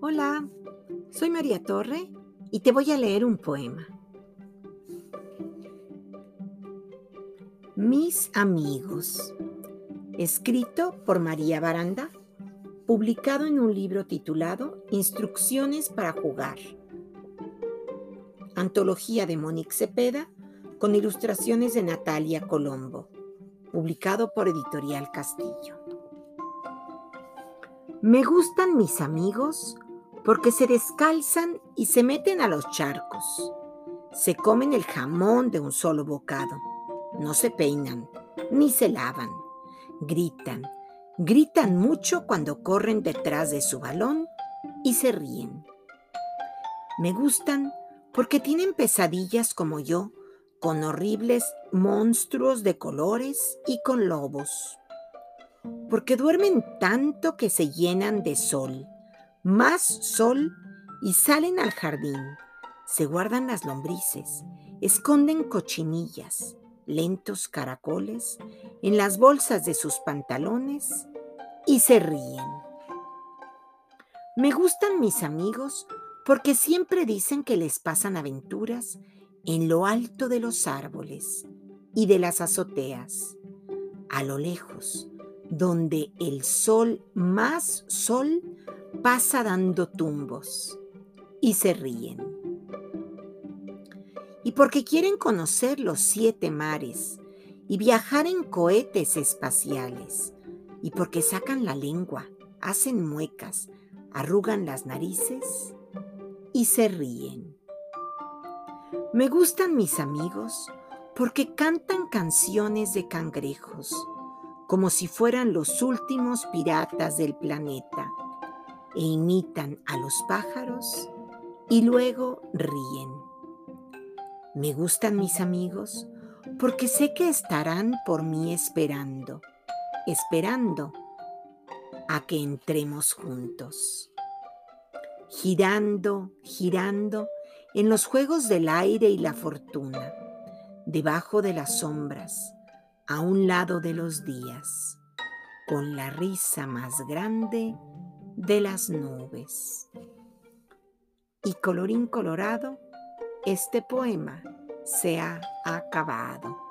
Hola, soy María Torre y te voy a leer un poema. Mis amigos, escrito por María Baranda, publicado en un libro titulado Instrucciones para jugar. Antología de Monique Cepeda con ilustraciones de Natalia Colombo, publicado por Editorial Castillo. Me gustan mis amigos porque se descalzan y se meten a los charcos. Se comen el jamón de un solo bocado. No se peinan, ni se lavan. Gritan, gritan mucho cuando corren detrás de su balón y se ríen. Me gustan porque tienen pesadillas como yo, con horribles monstruos de colores y con lobos. Porque duermen tanto que se llenan de sol más sol y salen al jardín. Se guardan las lombrices, esconden cochinillas, lentos caracoles en las bolsas de sus pantalones y se ríen. Me gustan mis amigos porque siempre dicen que les pasan aventuras en lo alto de los árboles y de las azoteas, a lo lejos, donde el sol más sol pasa dando tumbos y se ríen. Y porque quieren conocer los siete mares y viajar en cohetes espaciales, y porque sacan la lengua, hacen muecas, arrugan las narices y se ríen. Me gustan mis amigos porque cantan canciones de cangrejos, como si fueran los últimos piratas del planeta e imitan a los pájaros y luego ríen. Me gustan mis amigos porque sé que estarán por mí esperando, esperando a que entremos juntos. Girando, girando en los juegos del aire y la fortuna, debajo de las sombras, a un lado de los días, con la risa más grande de las nubes. Y colorín colorado, este poema se ha acabado.